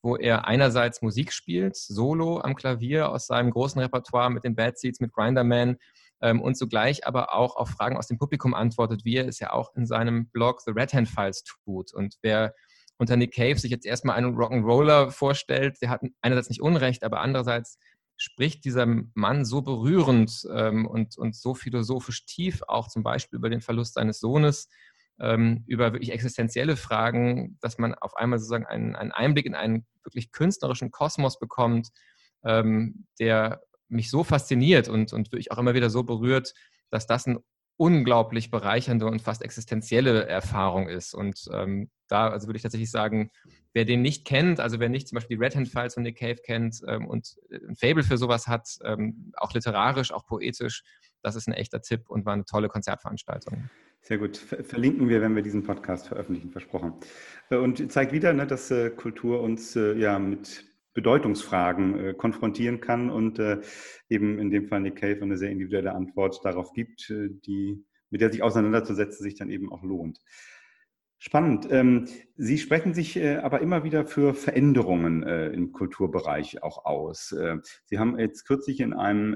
wo er einerseits Musik spielt, solo am Klavier aus seinem großen Repertoire mit den Bad Seeds, mit Grinderman ähm, und zugleich aber auch auf Fragen aus dem Publikum antwortet, wie er es ja auch in seinem Blog The Red Hand Files tut. Und wer unter Nick Cave sich jetzt erstmal einen Rock'n'Roller vorstellt, der hat einerseits nicht Unrecht, aber andererseits spricht dieser Mann so berührend ähm, und, und so philosophisch tief, auch zum Beispiel über den Verlust seines Sohnes, ähm, über wirklich existenzielle Fragen, dass man auf einmal sozusagen einen, einen Einblick in einen wirklich künstlerischen Kosmos bekommt, ähm, der mich so fasziniert und, und wirklich auch immer wieder so berührt, dass das ein unglaublich bereichernde und fast existenzielle Erfahrung ist. Und ähm, da also würde ich tatsächlich sagen, wer den nicht kennt, also wer nicht zum Beispiel die Red Hand Files von Nick Cave kennt ähm, und ein Fable für sowas hat, ähm, auch literarisch, auch poetisch, das ist ein echter Tipp und war eine tolle Konzertveranstaltung. Sehr gut. Verlinken wir, wenn wir diesen Podcast veröffentlichen, versprochen. Äh, und zeigt wieder, ne, dass äh, Kultur uns äh, ja mit Bedeutungsfragen äh, konfrontieren kann und äh, eben in dem Fall Nick Cave eine sehr individuelle Antwort darauf gibt, äh, die, mit der sich auseinanderzusetzen sich dann eben auch lohnt. Spannend. Ähm, Sie sprechen sich äh, aber immer wieder für Veränderungen äh, im Kulturbereich auch aus. Äh, Sie haben jetzt kürzlich in einem,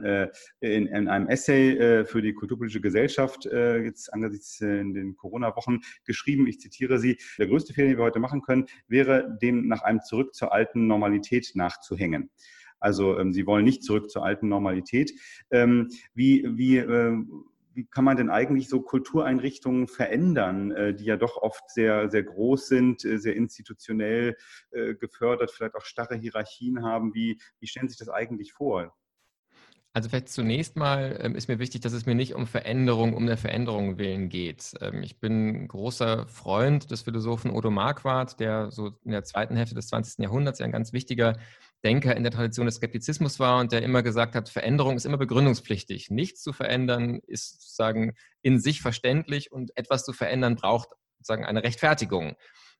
in, in einem Essay für die Kulturpolitische Gesellschaft jetzt angesichts in den Corona-Wochen geschrieben, ich zitiere Sie, der größte Fehler, den wir heute machen können, wäre, dem nach einem Zurück zur alten Normalität nachzuhängen. Also ähm, Sie wollen nicht zurück zur alten Normalität. Ähm, wie, wie wie kann man denn eigentlich so Kultureinrichtungen verändern, äh, die ja doch oft sehr, sehr groß sind, äh, sehr institutionell äh, gefördert, vielleicht auch starre Hierarchien haben? Wie, wie stellen Sie sich das eigentlich vor? Also vielleicht zunächst mal ähm, ist mir wichtig, dass es mir nicht um Veränderung um der Veränderung willen geht. Ähm, ich bin großer Freund des Philosophen Odo Marquardt, der so in der zweiten Hälfte des 20. Jahrhunderts ja ein ganz wichtiger Denker in der Tradition des Skeptizismus war und der immer gesagt hat, Veränderung ist immer begründungspflichtig. Nichts zu verändern ist sozusagen in sich verständlich und etwas zu verändern braucht sozusagen eine Rechtfertigung.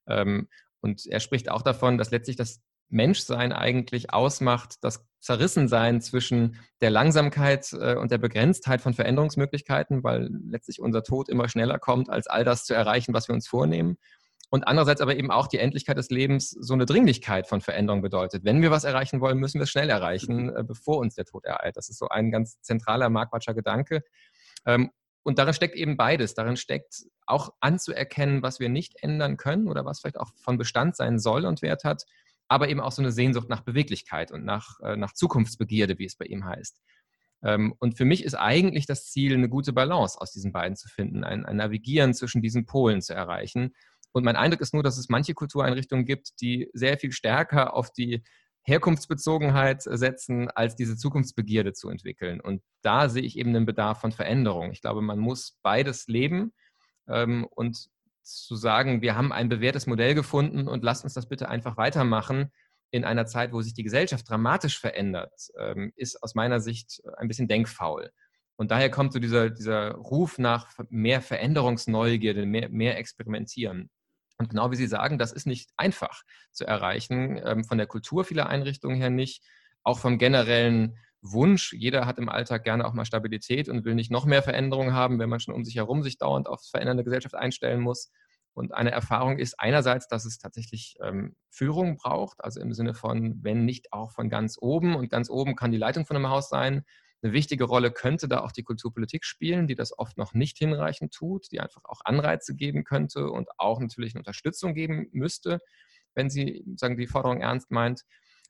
Ähm, und er spricht auch davon, dass letztlich das Menschsein eigentlich ausmacht, das Zerrissensein zwischen der Langsamkeit äh, und der Begrenztheit von Veränderungsmöglichkeiten, weil letztlich unser Tod immer schneller kommt, als all das zu erreichen, was wir uns vornehmen und andererseits aber eben auch die Endlichkeit des Lebens so eine Dringlichkeit von Veränderung bedeutet. Wenn wir was erreichen wollen, müssen wir es schnell erreichen, äh, bevor uns der Tod ereilt. Das ist so ein ganz zentraler Marquardscher Gedanke. Ähm, und darin steckt eben beides. Darin steckt auch anzuerkennen, was wir nicht ändern können oder was vielleicht auch von Bestand sein soll und Wert hat, aber eben auch so eine Sehnsucht nach Beweglichkeit und nach, äh, nach Zukunftsbegierde, wie es bei ihm heißt. Ähm, und für mich ist eigentlich das Ziel, eine gute Balance aus diesen beiden zu finden, ein, ein Navigieren zwischen diesen Polen zu erreichen und mein Eindruck ist nur, dass es manche Kultureinrichtungen gibt, die sehr viel stärker auf die Herkunftsbezogenheit setzen, als diese Zukunftsbegierde zu entwickeln. Und da sehe ich eben den Bedarf von Veränderung. Ich glaube, man muss beides leben ähm, und zu sagen, wir haben ein bewährtes Modell gefunden und lasst uns das bitte einfach weitermachen in einer Zeit, wo sich die Gesellschaft dramatisch verändert, ähm, ist aus meiner Sicht ein bisschen denkfaul. Und daher kommt so dieser, dieser Ruf nach mehr Veränderungsneugierde, mehr, mehr Experimentieren. Und genau wie Sie sagen, das ist nicht einfach zu erreichen, ähm, von der Kultur vieler Einrichtungen her nicht, auch vom generellen Wunsch. Jeder hat im Alltag gerne auch mal Stabilität und will nicht noch mehr Veränderungen haben, wenn man schon um sich herum sich dauernd auf verändernde Gesellschaft einstellen muss. Und eine Erfahrung ist einerseits, dass es tatsächlich ähm, Führung braucht, also im Sinne von, wenn nicht auch von ganz oben. Und ganz oben kann die Leitung von einem Haus sein, eine wichtige Rolle könnte da auch die Kulturpolitik spielen, die das oft noch nicht hinreichend tut, die einfach auch Anreize geben könnte und auch natürlich eine Unterstützung geben müsste, wenn sie sagen, die Forderung ernst meint.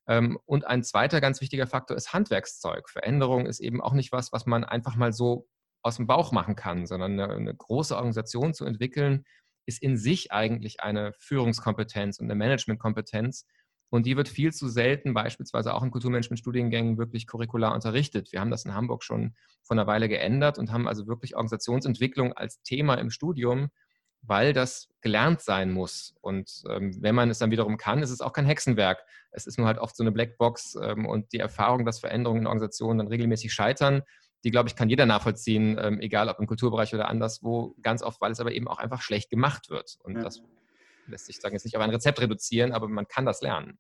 Ähm, und ein zweiter ganz wichtiger Faktor ist Handwerkszeug. Veränderung ist eben auch nicht was, was man einfach mal so aus dem Bauch machen kann, sondern eine, eine große Organisation zu entwickeln, ist in sich eigentlich eine Führungskompetenz und eine Managementkompetenz, und die wird viel zu selten beispielsweise auch in Kulturmanagement-Studiengängen wirklich curricular unterrichtet. Wir haben das in Hamburg schon vor einer Weile geändert und haben also wirklich Organisationsentwicklung als Thema im Studium, weil das gelernt sein muss. Und ähm, wenn man es dann wiederum kann, ist es auch kein Hexenwerk. Es ist nur halt oft so eine Blackbox ähm, und die Erfahrung, dass Veränderungen in Organisationen dann regelmäßig scheitern, die, glaube ich, kann jeder nachvollziehen, ähm, egal ob im Kulturbereich oder anderswo, ganz oft, weil es aber eben auch einfach schlecht gemacht wird. Und ja. das lässt sich sagen, jetzt nicht auf ein Rezept reduzieren, aber man kann das lernen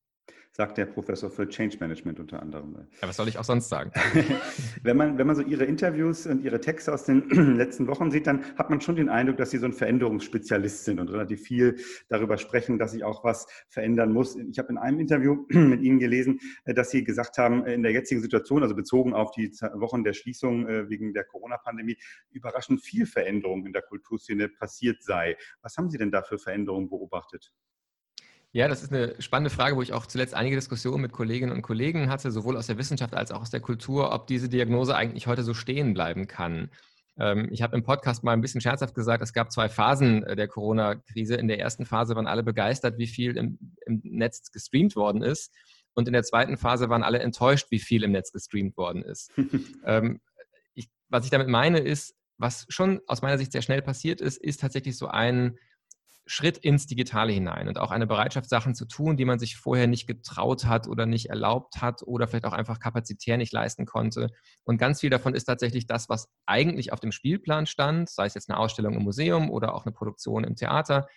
sagt der Professor für Change Management unter anderem. Ja, was soll ich auch sonst sagen? wenn, man, wenn man so Ihre Interviews und Ihre Texte aus den letzten Wochen sieht, dann hat man schon den Eindruck, dass Sie so ein Veränderungsspezialist sind und relativ viel darüber sprechen, dass sich auch was verändern muss. Ich habe in einem Interview mit Ihnen gelesen, äh, dass Sie gesagt haben, in der jetzigen Situation, also bezogen auf die Wochen der Schließung äh, wegen der Corona-Pandemie, überraschend viel Veränderung in der Kulturszene passiert sei. Was haben Sie denn da für Veränderungen beobachtet? Ja, das ist eine spannende Frage, wo ich auch zuletzt einige Diskussionen mit Kolleginnen und Kollegen hatte, sowohl aus der Wissenschaft als auch aus der Kultur, ob diese Diagnose eigentlich heute so stehen bleiben kann. Ähm, ich habe im Podcast mal ein bisschen scherzhaft gesagt, es gab zwei Phasen äh, der Corona-Krise. In der ersten Phase waren alle begeistert, wie viel im, im Netz gestreamt worden ist. Und in der zweiten Phase waren alle enttäuscht, wie viel im Netz gestreamt worden ist. ähm, ich, was ich damit meine, ist, was schon aus meiner Sicht sehr schnell passiert ist, ist tatsächlich so ein Schritt ins Digitale hinein und auch eine Bereitschaft, Sachen zu tun, die man sich vorher nicht getraut hat oder nicht erlaubt hat oder vielleicht auch einfach kapazitär nicht leisten konnte. Und ganz viel davon ist tatsächlich das, was eigentlich auf dem Spielplan stand, sei es jetzt eine Ausstellung im Museum oder auch eine Produktion im Theater,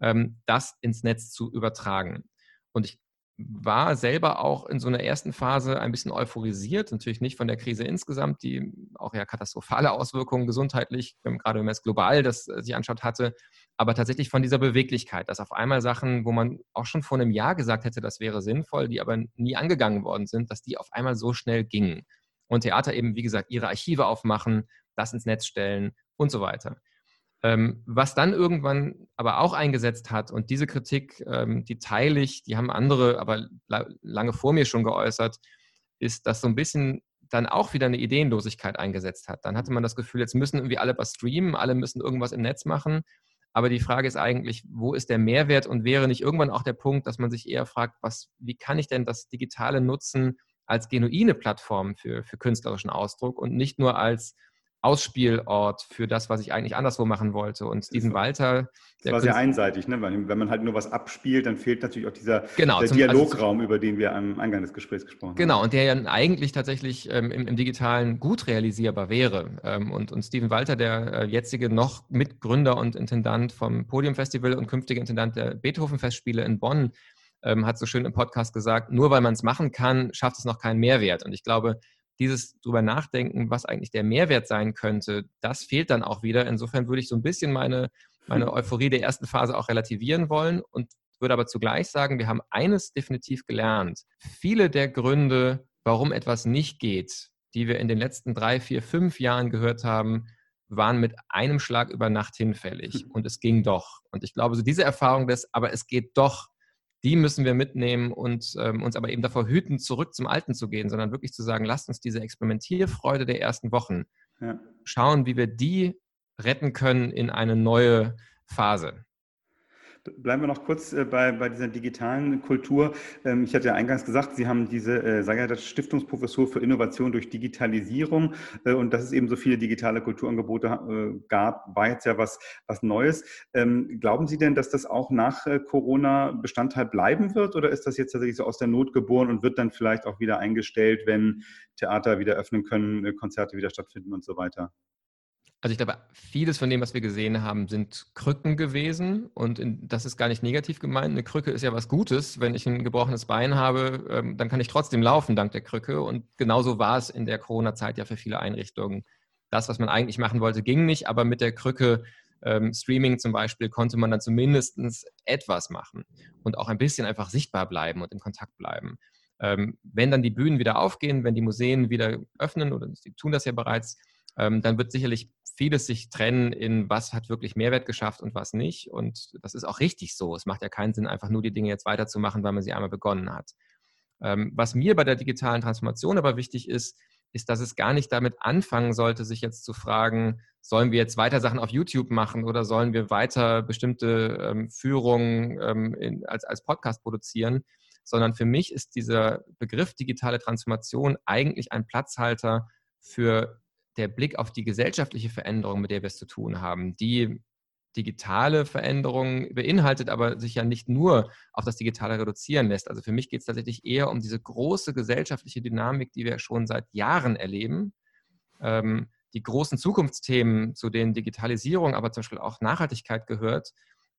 ähm, das ins Netz zu übertragen. Und ich war selber auch in so einer ersten Phase ein bisschen euphorisiert, natürlich nicht von der Krise insgesamt, die auch ja katastrophale Auswirkungen gesundheitlich, gerade wenn man es global das äh, sich anschaut hatte, aber tatsächlich von dieser Beweglichkeit, dass auf einmal Sachen, wo man auch schon vor einem Jahr gesagt hätte, das wäre sinnvoll, die aber nie angegangen worden sind, dass die auf einmal so schnell gingen. Und Theater eben, wie gesagt, ihre Archive aufmachen, das ins Netz stellen und so weiter. Ähm, was dann irgendwann aber auch eingesetzt hat, und diese Kritik, ähm, die teile ich, die haben andere aber la lange vor mir schon geäußert, ist, dass so ein bisschen dann auch wieder eine Ideenlosigkeit eingesetzt hat. Dann hatte man das Gefühl, jetzt müssen irgendwie alle was streamen, alle müssen irgendwas im Netz machen. Aber die Frage ist eigentlich, wo ist der Mehrwert und wäre nicht irgendwann auch der Punkt, dass man sich eher fragt, was, wie kann ich denn das Digitale nutzen als genuine Plattform für, für künstlerischen Ausdruck und nicht nur als Ausspielort für das, was ich eigentlich anderswo machen wollte. Und Steven Walter. Das war sehr einseitig, ne? Wenn man halt nur was abspielt, dann fehlt natürlich auch dieser, genau, der zum, Dialograum, also, über den wir am Eingang des Gesprächs gesprochen genau, haben. Genau, und der ja eigentlich tatsächlich ähm, im, im, Digitalen gut realisierbar wäre. Ähm, und, und Steven Walter, der äh, jetzige noch Mitgründer und Intendant vom Podium Festival und künftige Intendant der Beethoven-Festspiele in Bonn, ähm, hat so schön im Podcast gesagt, nur weil man es machen kann, schafft es noch keinen Mehrwert. Und ich glaube, dieses drüber nachdenken, was eigentlich der Mehrwert sein könnte, das fehlt dann auch wieder. Insofern würde ich so ein bisschen meine, meine Euphorie der ersten Phase auch relativieren wollen und würde aber zugleich sagen, wir haben eines definitiv gelernt. Viele der Gründe, warum etwas nicht geht, die wir in den letzten drei, vier, fünf Jahren gehört haben, waren mit einem Schlag über Nacht hinfällig. Und es ging doch. Und ich glaube, so diese Erfahrung des, aber es geht doch, die müssen wir mitnehmen und ähm, uns aber eben davor hüten, zurück zum Alten zu gehen, sondern wirklich zu sagen, lasst uns diese Experimentierfreude der ersten Wochen ja. schauen, wie wir die retten können in eine neue Phase. Bleiben wir noch kurz äh, bei, bei dieser digitalen Kultur. Ähm, ich hatte ja eingangs gesagt, Sie haben diese äh, Sagerdat Stiftungsprofessur für Innovation durch Digitalisierung äh, und dass es eben so viele digitale Kulturangebote gab, war jetzt ja was, was Neues. Ähm, glauben Sie denn, dass das auch nach Corona Bestandteil bleiben wird oder ist das jetzt tatsächlich so aus der Not geboren und wird dann vielleicht auch wieder eingestellt, wenn Theater wieder öffnen können, Konzerte wieder stattfinden und so weiter? Also ich glaube, vieles von dem, was wir gesehen haben, sind Krücken gewesen. Und in, das ist gar nicht negativ gemeint. Eine Krücke ist ja was Gutes. Wenn ich ein gebrochenes Bein habe, ähm, dann kann ich trotzdem laufen dank der Krücke. Und genauso war es in der Corona-Zeit ja für viele Einrichtungen. Das, was man eigentlich machen wollte, ging nicht. Aber mit der Krücke ähm, Streaming zum Beispiel konnte man dann zumindest etwas machen und auch ein bisschen einfach sichtbar bleiben und in Kontakt bleiben. Ähm, wenn dann die Bühnen wieder aufgehen, wenn die Museen wieder öffnen, oder sie tun das ja bereits, ähm, dann wird sicherlich vieles sich trennen in, was hat wirklich Mehrwert geschafft und was nicht. Und das ist auch richtig so. Es macht ja keinen Sinn, einfach nur die Dinge jetzt weiterzumachen, weil man sie einmal begonnen hat. Ähm, was mir bei der digitalen Transformation aber wichtig ist, ist, dass es gar nicht damit anfangen sollte, sich jetzt zu fragen, sollen wir jetzt weiter Sachen auf YouTube machen oder sollen wir weiter bestimmte ähm, Führungen ähm, in, als, als Podcast produzieren, sondern für mich ist dieser Begriff digitale Transformation eigentlich ein Platzhalter für der Blick auf die gesellschaftliche Veränderung, mit der wir es zu tun haben, die digitale Veränderung beinhaltet, aber sich ja nicht nur auf das Digitale reduzieren lässt. Also für mich geht es tatsächlich eher um diese große gesellschaftliche Dynamik, die wir schon seit Jahren erleben. Ähm, die großen Zukunftsthemen, zu denen Digitalisierung, aber zum Beispiel auch Nachhaltigkeit gehört.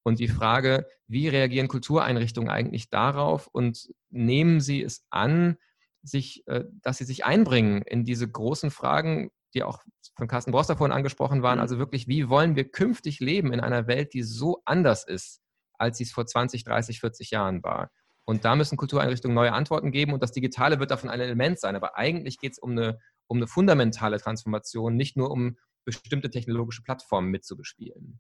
Und die Frage, wie reagieren Kultureinrichtungen eigentlich darauf und nehmen sie es an, sich, äh, dass sie sich einbringen in diese großen Fragen, die auch von Carsten Broster vorhin angesprochen waren. Mhm. Also wirklich, wie wollen wir künftig leben in einer Welt, die so anders ist, als sie es vor 20, 30, 40 Jahren war? Und da müssen Kultureinrichtungen neue Antworten geben und das Digitale wird davon ein Element sein. Aber eigentlich geht es um eine, um eine fundamentale Transformation, nicht nur um bestimmte technologische Plattformen mitzubespielen.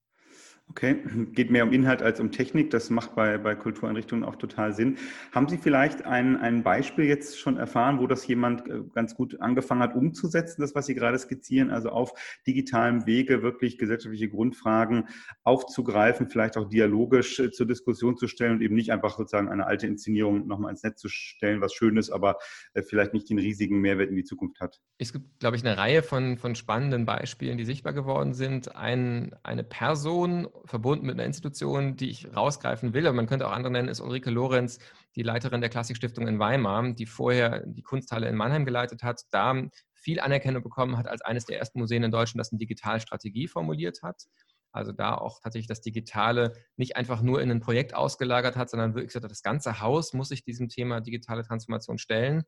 Okay, geht mehr um Inhalt als um Technik. Das macht bei, bei Kultureinrichtungen auch total Sinn. Haben Sie vielleicht ein, ein Beispiel jetzt schon erfahren, wo das jemand äh, ganz gut angefangen hat umzusetzen, das, was Sie gerade skizzieren, also auf digitalem Wege wirklich gesellschaftliche Grundfragen aufzugreifen, vielleicht auch dialogisch äh, zur Diskussion zu stellen und eben nicht einfach sozusagen eine alte Inszenierung nochmal ins Netz zu stellen, was schön ist, aber äh, vielleicht nicht den riesigen Mehrwert in die Zukunft hat? Es gibt, glaube ich, eine Reihe von, von spannenden Beispielen, die sichtbar geworden sind. Ein, eine Person, verbunden mit einer Institution, die ich rausgreifen will, aber man könnte auch andere nennen, ist Ulrike Lorenz, die Leiterin der Klassikstiftung in Weimar, die vorher die Kunsthalle in Mannheim geleitet hat, da viel Anerkennung bekommen hat als eines der ersten Museen in Deutschland, das eine Digitalstrategie formuliert hat. Also da auch tatsächlich das Digitale nicht einfach nur in ein Projekt ausgelagert hat, sondern wirklich gesagt, das ganze Haus muss sich diesem Thema digitale Transformation stellen.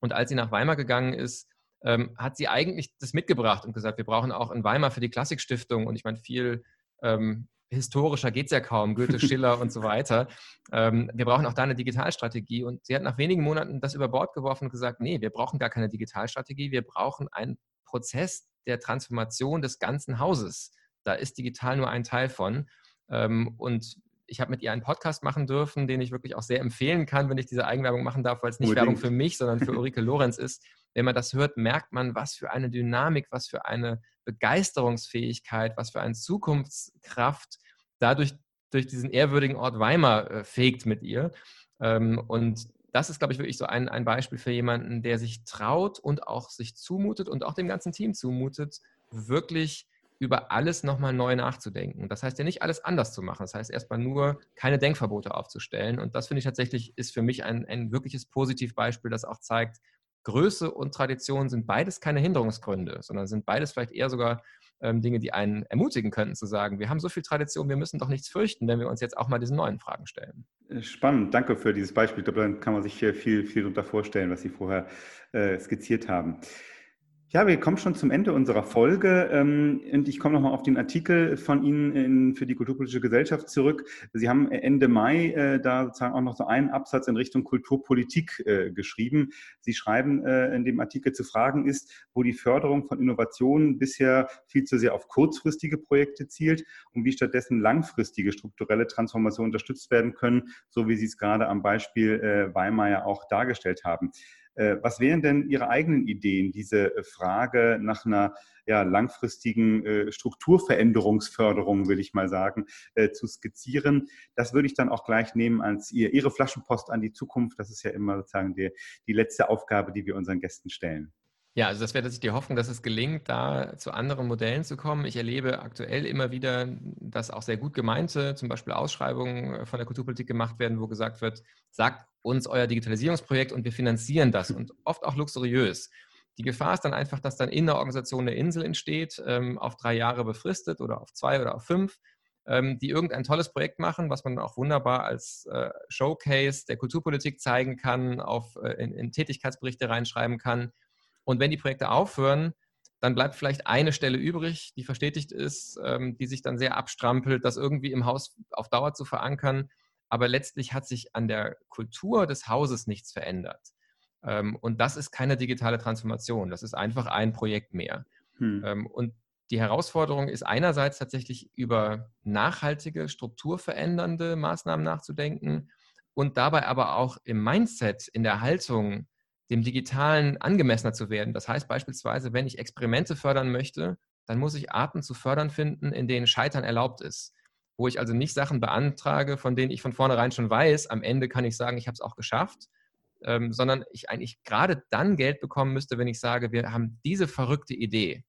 Und als sie nach Weimar gegangen ist, ähm, hat sie eigentlich das mitgebracht und gesagt, wir brauchen auch in Weimar für die Klassikstiftung und ich meine viel ähm, historischer geht es ja kaum, Goethe, Schiller und so weiter. Ähm, wir brauchen auch da eine Digitalstrategie. Und sie hat nach wenigen Monaten das über Bord geworfen und gesagt, nee, wir brauchen gar keine Digitalstrategie, wir brauchen einen Prozess der Transformation des ganzen Hauses. Da ist digital nur ein Teil von. Ähm, und ich habe mit ihr einen Podcast machen dürfen, den ich wirklich auch sehr empfehlen kann, wenn ich diese Eigenwerbung machen darf, weil es nicht Unbedingt. Werbung für mich, sondern für Ulrike Lorenz ist. Wenn man das hört, merkt man, was für eine Dynamik, was für eine Begeisterungsfähigkeit, was für eine Zukunftskraft dadurch durch diesen ehrwürdigen Ort Weimar äh, fegt mit ihr. Ähm, und das ist, glaube ich, wirklich so ein, ein Beispiel für jemanden, der sich traut und auch sich zumutet und auch dem ganzen Team zumutet, wirklich über alles nochmal neu nachzudenken. Das heißt ja nicht alles anders zu machen. Das heißt erstmal nur keine Denkverbote aufzustellen. Und das finde ich tatsächlich ist für mich ein, ein wirkliches Positivbeispiel, das auch zeigt, Größe und Tradition sind beides keine Hinderungsgründe, sondern sind beides vielleicht eher sogar ähm, Dinge, die einen ermutigen könnten, zu sagen, wir haben so viel Tradition, wir müssen doch nichts fürchten, wenn wir uns jetzt auch mal diesen neuen Fragen stellen. Äh, spannend, danke für dieses Beispiel. Ich glaube, dann kann man sich viel, viel darunter vorstellen, was Sie vorher äh, skizziert haben. Ja, wir kommen schon zum Ende unserer Folge ähm, und ich komme nochmal auf den Artikel von Ihnen für die Kulturpolitische Gesellschaft zurück. Sie haben Ende Mai äh, da sozusagen auch noch so einen Absatz in Richtung Kulturpolitik äh, geschrieben. Sie schreiben äh, in dem Artikel zu fragen ist, wo die Förderung von Innovationen bisher viel zu sehr auf kurzfristige Projekte zielt und wie stattdessen langfristige strukturelle Transformationen unterstützt werden können, so wie Sie es gerade am Beispiel Weimar ja auch dargestellt haben. Äh, was wären denn Ihre eigenen Ideen, diese äh, Frage nach einer ja, langfristigen äh, Strukturveränderungsförderung, will ich mal sagen, zu skizzieren? Das würde ich dann auch gleich nehmen als ihr, Ihre Flaschenpost an die Zukunft. Das ist ja immer sozusagen die, die letzte Aufgabe, die wir unseren Gästen stellen. Ja, also das wäre tatsächlich die Hoffnung, dass es gelingt, da zu anderen Modellen zu kommen. Ich erlebe aktuell immer wieder, dass auch sehr gut gemeinte, zum Beispiel Ausschreibungen äh, von der Kulturpolitik gemacht werden, wo gesagt wird, sagt uns euer Digitalisierungsprojekt und wir finanzieren das und oft auch luxuriös. Die Gefahr ist dann einfach, dass dann in der Organisation eine Insel entsteht, ähm, auf drei Jahre befristet oder auf zwei oder auf fünf, ähm, die irgendein tolles Projekt machen, was man auch wunderbar als äh, Showcase der Kulturpolitik zeigen kann, auf, äh, in, in Tätigkeitsberichte reinschreiben kann und wenn die Projekte aufhören, dann bleibt vielleicht eine Stelle übrig, die verstetigt ist, ähm, die sich dann sehr abstrampelt, das irgendwie im Haus auf Dauer zu verankern. Aber letztlich hat sich an der Kultur des Hauses nichts verändert. Ähm, und das ist keine digitale Transformation. Das ist einfach ein Projekt mehr. Hm. Ähm, und die Herausforderung ist einerseits tatsächlich über nachhaltige, strukturverändernde Maßnahmen nachzudenken und dabei aber auch im Mindset, in der Haltung dem Digitalen angemessener zu werden. Das heißt beispielsweise, wenn ich Experimente fördern möchte, dann muss ich Arten zu fördern finden, in denen Scheitern erlaubt ist. Wo ich also nicht Sachen beantrage, von denen ich von vornherein schon weiß, am Ende kann ich sagen, ich habe es auch geschafft, ähm, sondern ich eigentlich gerade dann Geld bekommen müsste, wenn ich sage, wir haben diese verrückte Idee.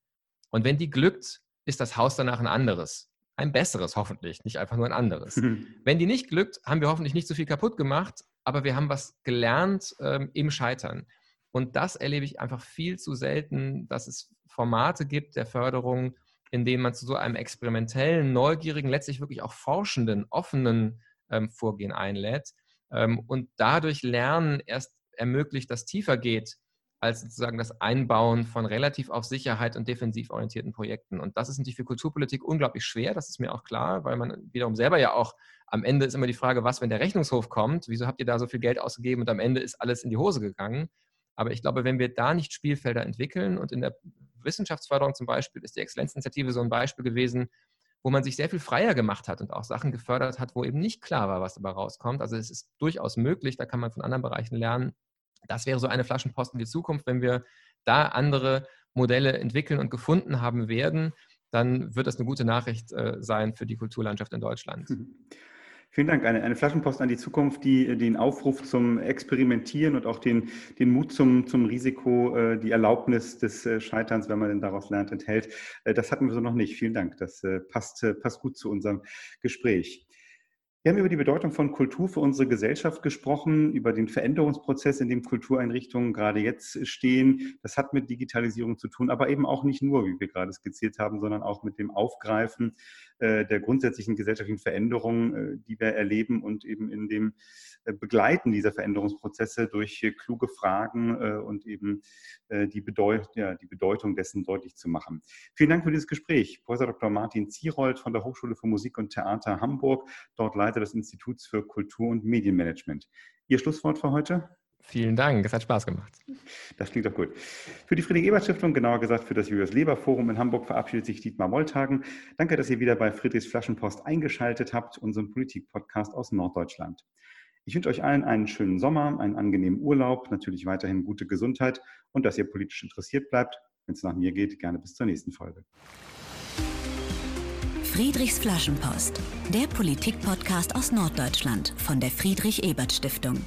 Und wenn die glückt, ist das Haus danach ein anderes. Ein besseres hoffentlich, nicht einfach nur ein anderes. Wenn die nicht glückt, haben wir hoffentlich nicht so viel kaputt gemacht, aber wir haben was gelernt ähm, im Scheitern. Und das erlebe ich einfach viel zu selten, dass es Formate gibt der Förderung, in denen man zu so einem experimentellen, neugierigen, letztlich wirklich auch forschenden, offenen ähm, Vorgehen einlädt ähm, und dadurch Lernen erst ermöglicht, das tiefer geht als sozusagen das Einbauen von relativ auf Sicherheit und defensiv orientierten Projekten. Und das ist natürlich für Kulturpolitik unglaublich schwer, das ist mir auch klar, weil man wiederum selber ja auch am Ende ist immer die Frage, was, wenn der Rechnungshof kommt? Wieso habt ihr da so viel Geld ausgegeben und am Ende ist alles in die Hose gegangen? Aber ich glaube, wenn wir da nicht Spielfelder entwickeln und in der Wissenschaftsförderung zum Beispiel ist die Exzellenzinitiative so ein Beispiel gewesen, wo man sich sehr viel freier gemacht hat und auch Sachen gefördert hat, wo eben nicht klar war, was dabei rauskommt. Also es ist durchaus möglich, da kann man von anderen Bereichen lernen. Das wäre so eine Flaschenpost in die Zukunft, wenn wir da andere Modelle entwickeln und gefunden haben werden, dann wird das eine gute Nachricht äh, sein für die Kulturlandschaft in Deutschland. Mhm. Vielen Dank. Eine, eine, Flaschenpost an die Zukunft, die den Aufruf zum Experimentieren und auch den, den Mut zum, zum Risiko, äh, die Erlaubnis des äh, Scheiterns, wenn man denn daraus lernt, enthält. Das hatten wir so noch nicht. Vielen Dank. Das passt, passt gut zu unserem Gespräch. Wir haben über die Bedeutung von Kultur für unsere Gesellschaft gesprochen, über den Veränderungsprozess, in dem Kultureinrichtungen gerade jetzt stehen. Das hat mit Digitalisierung zu tun, aber eben auch nicht nur, wie wir gerade skizziert haben, sondern auch mit dem Aufgreifen der grundsätzlichen gesellschaftlichen Veränderungen, äh, die wir erleben und eben in dem äh, Begleiten dieser Veränderungsprozesse durch kluge Fragen und eben die, Bedeut ja, die Bedeutung dessen deutlich zu machen. Vielen Dank für dieses Gespräch. Professor Dr. Martin Zierold von der Hochschule für Musik und Theater Hamburg, dort Leiter des Instituts für Kultur- und Medienmanagement. Ihr Schlusswort für heute? Vielen Dank, es hat Spaß gemacht. Das klingt doch gut. Für die Friedrich-Ebert-Stiftung, genauer gesagt für das Julius Leber Forum in Hamburg, verabschiedet sich Dietmar Molltagen. Danke, dass ihr wieder bei Friedrichs Flaschenpost eingeschaltet habt, unserem Politik-Podcast aus Norddeutschland. Ich wünsche euch allen einen schönen Sommer, einen angenehmen Urlaub, natürlich weiterhin gute Gesundheit und dass ihr politisch interessiert bleibt. Wenn es nach mir geht, gerne bis zur nächsten Folge. Friedrichs Flaschenpost, der Politik-Podcast aus Norddeutschland von der Friedrich-Ebert-Stiftung.